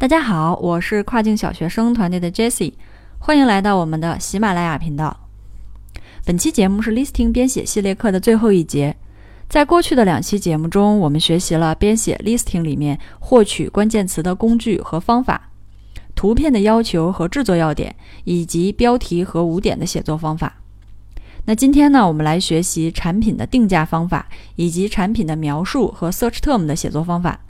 大家好，我是跨境小学生团队的 Jessie，欢迎来到我们的喜马拉雅频道。本期节目是 Listing 编写系列课的最后一节。在过去的两期节目中，我们学习了编写 Listing 里面获取关键词的工具和方法、图片的要求和制作要点，以及标题和五点的写作方法。那今天呢，我们来学习产品的定价方法，以及产品的描述和 Search Term 的写作方法。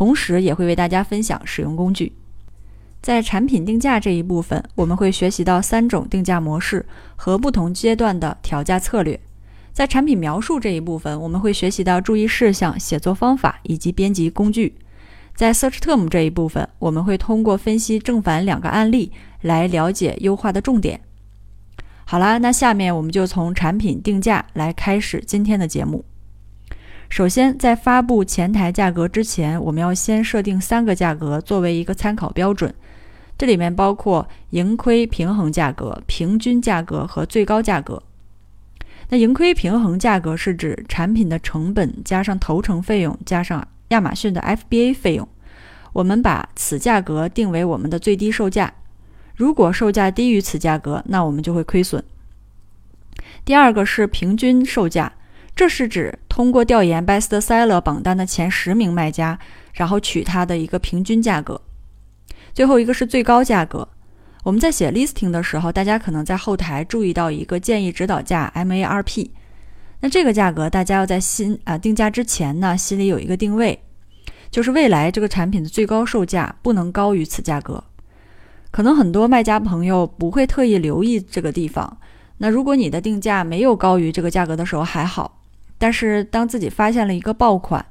同时也会为大家分享使用工具。在产品定价这一部分，我们会学习到三种定价模式和不同阶段的调价策略。在产品描述这一部分，我们会学习到注意事项、写作方法以及编辑工具。在 Search Term 这一部分，我们会通过分析正反两个案例来了解优化的重点。好啦，那下面我们就从产品定价来开始今天的节目。首先，在发布前台价格之前，我们要先设定三个价格作为一个参考标准。这里面包括盈亏平衡价格、平均价格和最高价格。那盈亏平衡价格是指产品的成本加上投成费用加上亚马逊的 FBA 费用，我们把此价格定为我们的最低售价。如果售价低于此价格，那我们就会亏损。第二个是平均售价。这是指通过调研 Best Seller 榜单的前十名卖家，然后取它的一个平均价格。最后一个是最高价格。我们在写 listing 的时候，大家可能在后台注意到一个建议指导价 MARP。那这个价格大家要在心啊定价之前呢，心里有一个定位，就是未来这个产品的最高售价不能高于此价格。可能很多卖家朋友不会特意留意这个地方。那如果你的定价没有高于这个价格的时候还好。但是，当自己发现了一个爆款，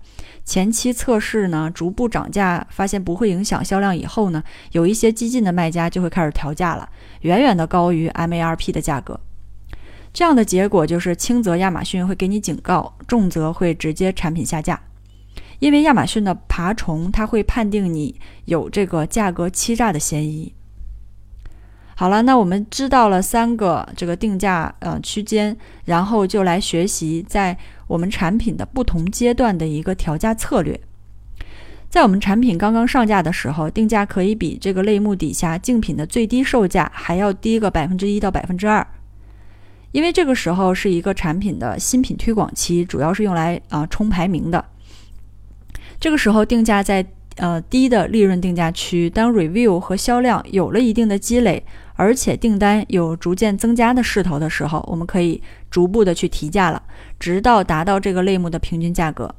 前期测试呢，逐步涨价，发现不会影响销量以后呢，有一些激进的卖家就会开始调价了，远远的高于 MARP 的价格。这样的结果就是，轻则亚马逊会给你警告，重则会直接产品下架。因为亚马逊的爬虫，它会判定你有这个价格欺诈的嫌疑。好了，那我们知道了三个这个定价呃区间，然后就来学习在我们产品的不同阶段的一个调价策略。在我们产品刚刚上架的时候，定价可以比这个类目底下竞品的最低售价还要低个百分之一到百分之二，因为这个时候是一个产品的新品推广期，主要是用来啊冲排名的。这个时候定价在呃低的利润定价区，当 review 和销量有了一定的积累。而且订单有逐渐增加的势头的时候，我们可以逐步的去提价了，直到达到这个类目的平均价格。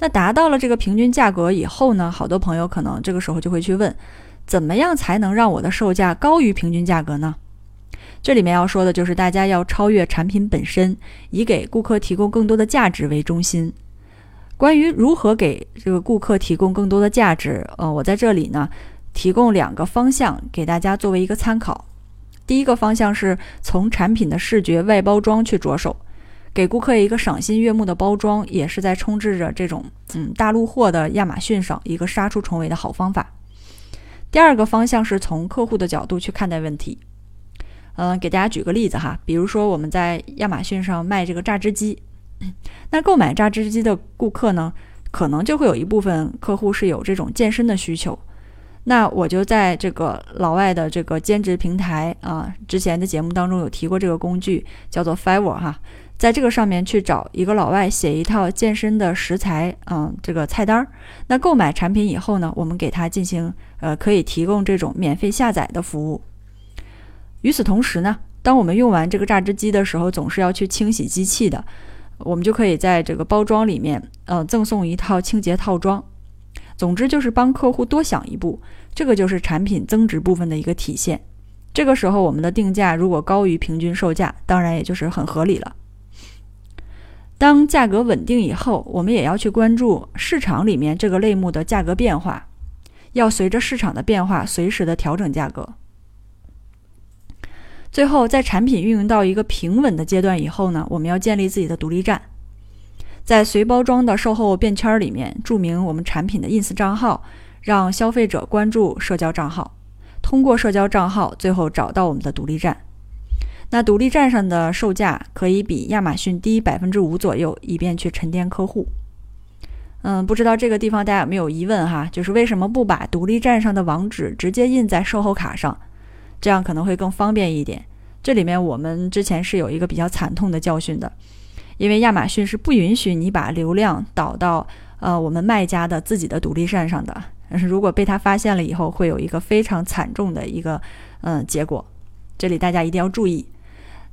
那达到了这个平均价格以后呢，好多朋友可能这个时候就会去问，怎么样才能让我的售价高于平均价格呢？这里面要说的就是大家要超越产品本身，以给顾客提供更多的价值为中心。关于如何给这个顾客提供更多的价值，呃，我在这里呢。提供两个方向给大家作为一个参考。第一个方向是从产品的视觉外包装去着手，给顾客一个赏心悦目的包装，也是在充斥着这种嗯大陆货的亚马逊上一个杀出重围的好方法。第二个方向是从客户的角度去看待问题。嗯，给大家举个例子哈，比如说我们在亚马逊上卖这个榨汁机，那购买榨汁机的顾客呢，可能就会有一部分客户是有这种健身的需求。那我就在这个老外的这个兼职平台啊，之前的节目当中有提过这个工具，叫做 Fiverr 哈，在这个上面去找一个老外写一套健身的食材，嗯，这个菜单儿。那购买产品以后呢，我们给他进行呃，可以提供这种免费下载的服务。与此同时呢，当我们用完这个榨汁机的时候，总是要去清洗机器的，我们就可以在这个包装里面，呃，赠送一套清洁套装。总之就是帮客户多想一步，这个就是产品增值部分的一个体现。这个时候我们的定价如果高于平均售价，当然也就是很合理了。当价格稳定以后，我们也要去关注市场里面这个类目的价格变化，要随着市场的变化随时的调整价格。最后，在产品运营到一个平稳的阶段以后呢，我们要建立自己的独立站。在随包装的售后便签里面注明我们产品的 ins 账号，让消费者关注社交账号，通过社交账号最后找到我们的独立站。那独立站上的售价可以比亚马逊低百分之五左右，以便去沉淀客户。嗯，不知道这个地方大家有没有疑问哈？就是为什么不把独立站上的网址直接印在售后卡上，这样可能会更方便一点。这里面我们之前是有一个比较惨痛的教训的，因为亚马逊是不允许你把流量导到呃我们卖家的自己的独立站上的。如果被他发现了以后，会有一个非常惨重的一个嗯结果。这里大家一定要注意。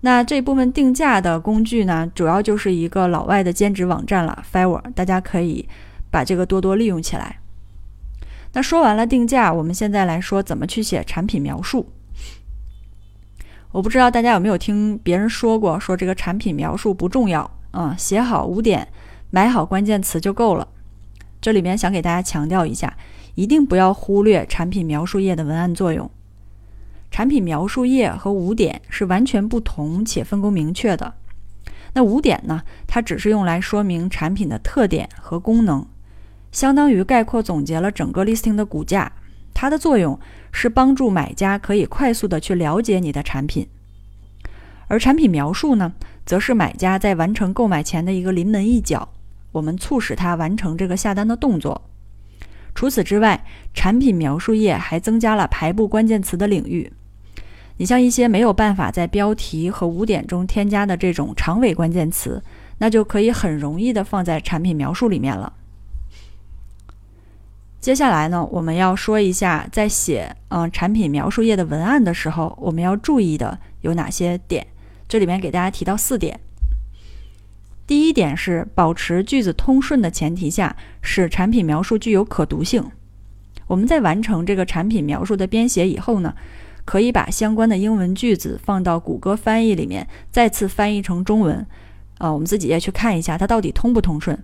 那这部分定价的工具呢，主要就是一个老外的兼职网站了，Fiverr，大家可以。把这个多多利用起来。那说完了定价，我们现在来说怎么去写产品描述。我不知道大家有没有听别人说过，说这个产品描述不重要，嗯，写好五点，买好关键词就够了。这里面想给大家强调一下，一定不要忽略产品描述页的文案作用。产品描述页和五点是完全不同且分工明确的。那五点呢，它只是用来说明产品的特点和功能。相当于概括总结了整个 listing 的骨架，它的作用是帮助买家可以快速的去了解你的产品，而产品描述呢，则是买家在完成购买前的一个临门一脚，我们促使他完成这个下单的动作。除此之外，产品描述页还增加了排布关键词的领域，你像一些没有办法在标题和五点中添加的这种长尾关键词，那就可以很容易的放在产品描述里面了。接下来呢，我们要说一下，在写嗯产品描述页的文案的时候，我们要注意的有哪些点？这里面给大家提到四点。第一点是保持句子通顺的前提下，使产品描述具有可读性。我们在完成这个产品描述的编写以后呢，可以把相关的英文句子放到谷歌翻译里面，再次翻译成中文。啊，我们自己也去看一下它到底通不通顺。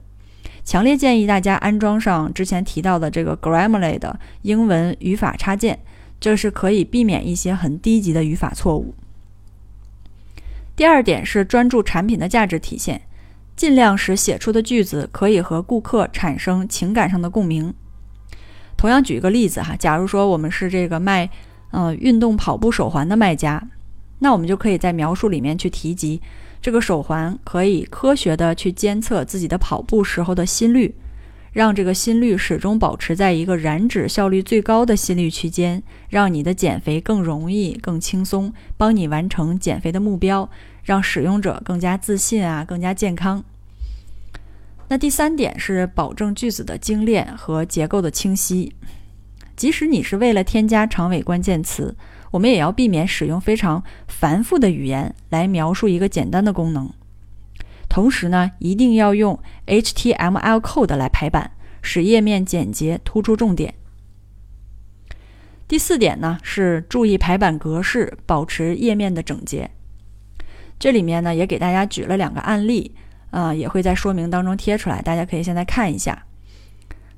强烈建议大家安装上之前提到的这个 Grammarly 的英文语法插件，这是可以避免一些很低级的语法错误。第二点是专注产品的价值体现，尽量使写出的句子可以和顾客产生情感上的共鸣。同样举一个例子哈，假如说我们是这个卖嗯运动跑步手环的卖家，那我们就可以在描述里面去提及。这个手环可以科学的去监测自己的跑步时候的心率，让这个心率始终保持在一个燃脂效率最高的心率区间，让你的减肥更容易、更轻松，帮你完成减肥的目标，让使用者更加自信啊，更加健康。那第三点是保证句子的精炼和结构的清晰，即使你是为了添加长尾关键词。我们也要避免使用非常繁复的语言来描述一个简单的功能。同时呢，一定要用 HTML code 来排版，使页面简洁，突出重点。第四点呢，是注意排版格式，保持页面的整洁。这里面呢，也给大家举了两个案例，啊，也会在说明当中贴出来，大家可以现在看一下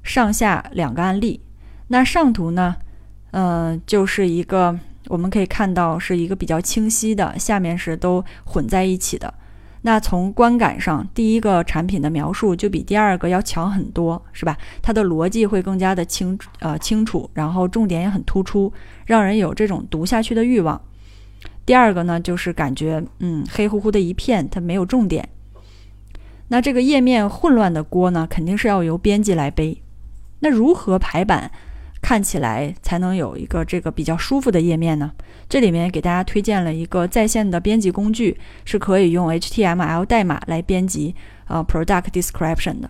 上下两个案例。那上图呢，嗯，就是一个。我们可以看到是一个比较清晰的，下面是都混在一起的。那从观感上，第一个产品的描述就比第二个要强很多，是吧？它的逻辑会更加的清呃清楚，然后重点也很突出，让人有这种读下去的欲望。第二个呢，就是感觉嗯黑乎乎的一片，它没有重点。那这个页面混乱的锅呢，肯定是要由编辑来背。那如何排版？看起来才能有一个这个比较舒服的页面呢。这里面给大家推荐了一个在线的编辑工具，是可以用 HTML 代码来编辑呃 product description 的。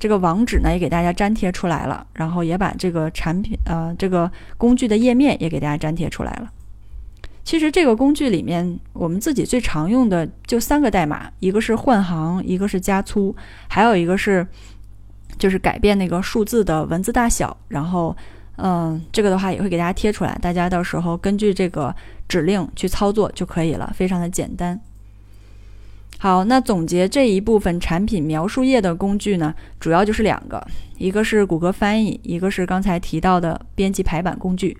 这个网址呢也给大家粘贴出来了，然后也把这个产品呃这个工具的页面也给大家粘贴出来了。其实这个工具里面我们自己最常用的就三个代码，一个是换行，一个是加粗，还有一个是就是改变那个数字的文字大小，然后。嗯，这个的话也会给大家贴出来，大家到时候根据这个指令去操作就可以了，非常的简单。好，那总结这一部分产品描述页的工具呢，主要就是两个，一个是谷歌翻译，一个是刚才提到的编辑排版工具。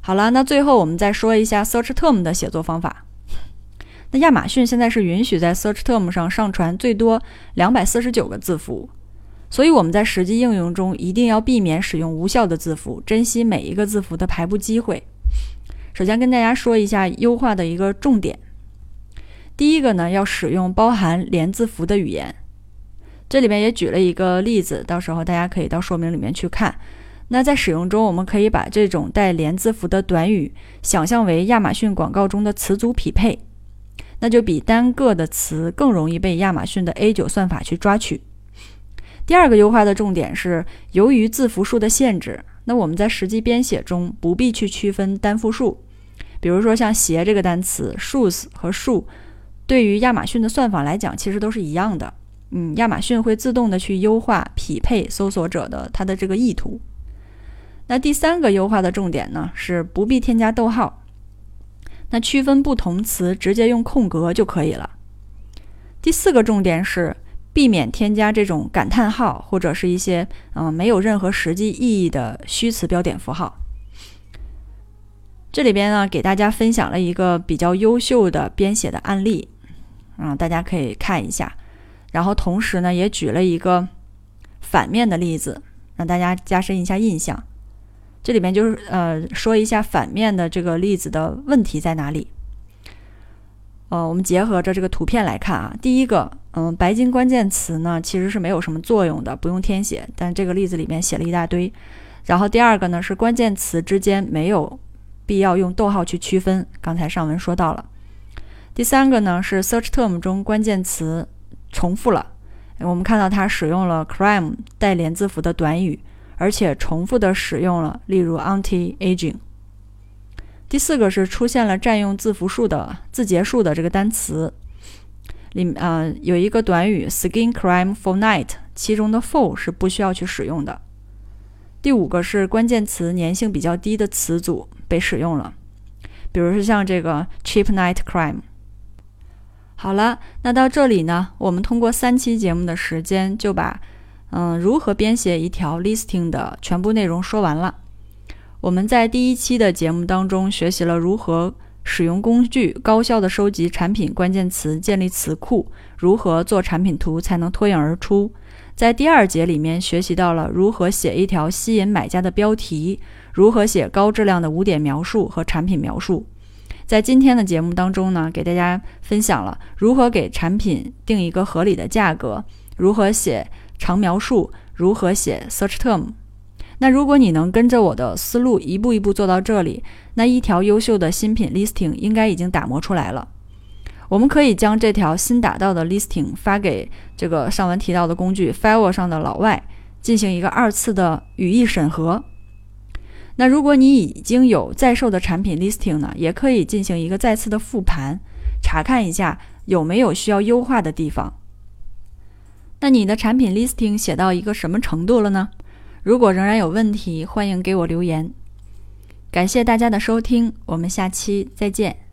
好了，那最后我们再说一下 Search Term 的写作方法。那亚马逊现在是允许在 Search Term 上上传最多两百四十九个字符。所以我们在实际应用中一定要避免使用无效的字符，珍惜每一个字符的排布机会。首先跟大家说一下优化的一个重点。第一个呢，要使用包含连字符的语言。这里面也举了一个例子，到时候大家可以到说明里面去看。那在使用中，我们可以把这种带连字符的短语想象为亚马逊广告中的词组匹配，那就比单个的词更容易被亚马逊的 A9 算法去抓取。第二个优化的重点是，由于字符数的限制，那我们在实际编写中不必去区分单复数。比如说像鞋这个单词，shoes 和树，对于亚马逊的算法来讲，其实都是一样的。嗯，亚马逊会自动的去优化匹配搜索者的它的这个意图。那第三个优化的重点呢，是不必添加逗号，那区分不同词直接用空格就可以了。第四个重点是避免添加这种感叹号或者是一些嗯没有任何实际意义的虚词标点符号。这里边呢，给大家分享了一个比较优秀的编写的案例，嗯，大家可以看一下。然后同时呢，也举了一个反面的例子，让大家加深一下印象。这里面就是呃说一下反面的这个例子的问题在哪里。呃，我们结合着这个图片来看啊，第一个，嗯，白金关键词呢其实是没有什么作用的，不用填写。但这个例子里面写了一大堆。然后第二个呢是关键词之间没有必要用逗号去区分，刚才上文说到了。第三个呢是 search term 中关键词重复了，我们看到它使用了 crime 带连字符的短语。而且重复的使用了，例如 anti-aging。第四个是出现了占用字符数的字节数的这个单词，里呃有一个短语 skin crime for night，其中的 for 是不需要去使用的。第五个是关键词粘性比较低的词组被使用了，比如说像这个 cheap night crime。好了，那到这里呢，我们通过三期节目的时间就把。嗯，如何编写一条 listing 的全部内容说完了。我们在第一期的节目当中学习了如何使用工具高效的收集产品关键词，建立词库，如何做产品图才能脱颖而出。在第二节里面学习到了如何写一条吸引买家的标题，如何写高质量的五点描述和产品描述。在今天的节目当中呢，给大家分享了如何给产品定一个合理的价格，如何写。长描述如何写 search term？那如果你能跟着我的思路一步一步做到这里，那一条优秀的新品 listing 应该已经打磨出来了。我们可以将这条新打造的 listing 发给这个上文提到的工具 Fiverr 上的老外，进行一个二次的语义审核。那如果你已经有在售的产品 listing 呢，也可以进行一个再次的复盘，查看一下有没有需要优化的地方。那你的产品 listing 写到一个什么程度了呢？如果仍然有问题，欢迎给我留言。感谢大家的收听，我们下期再见。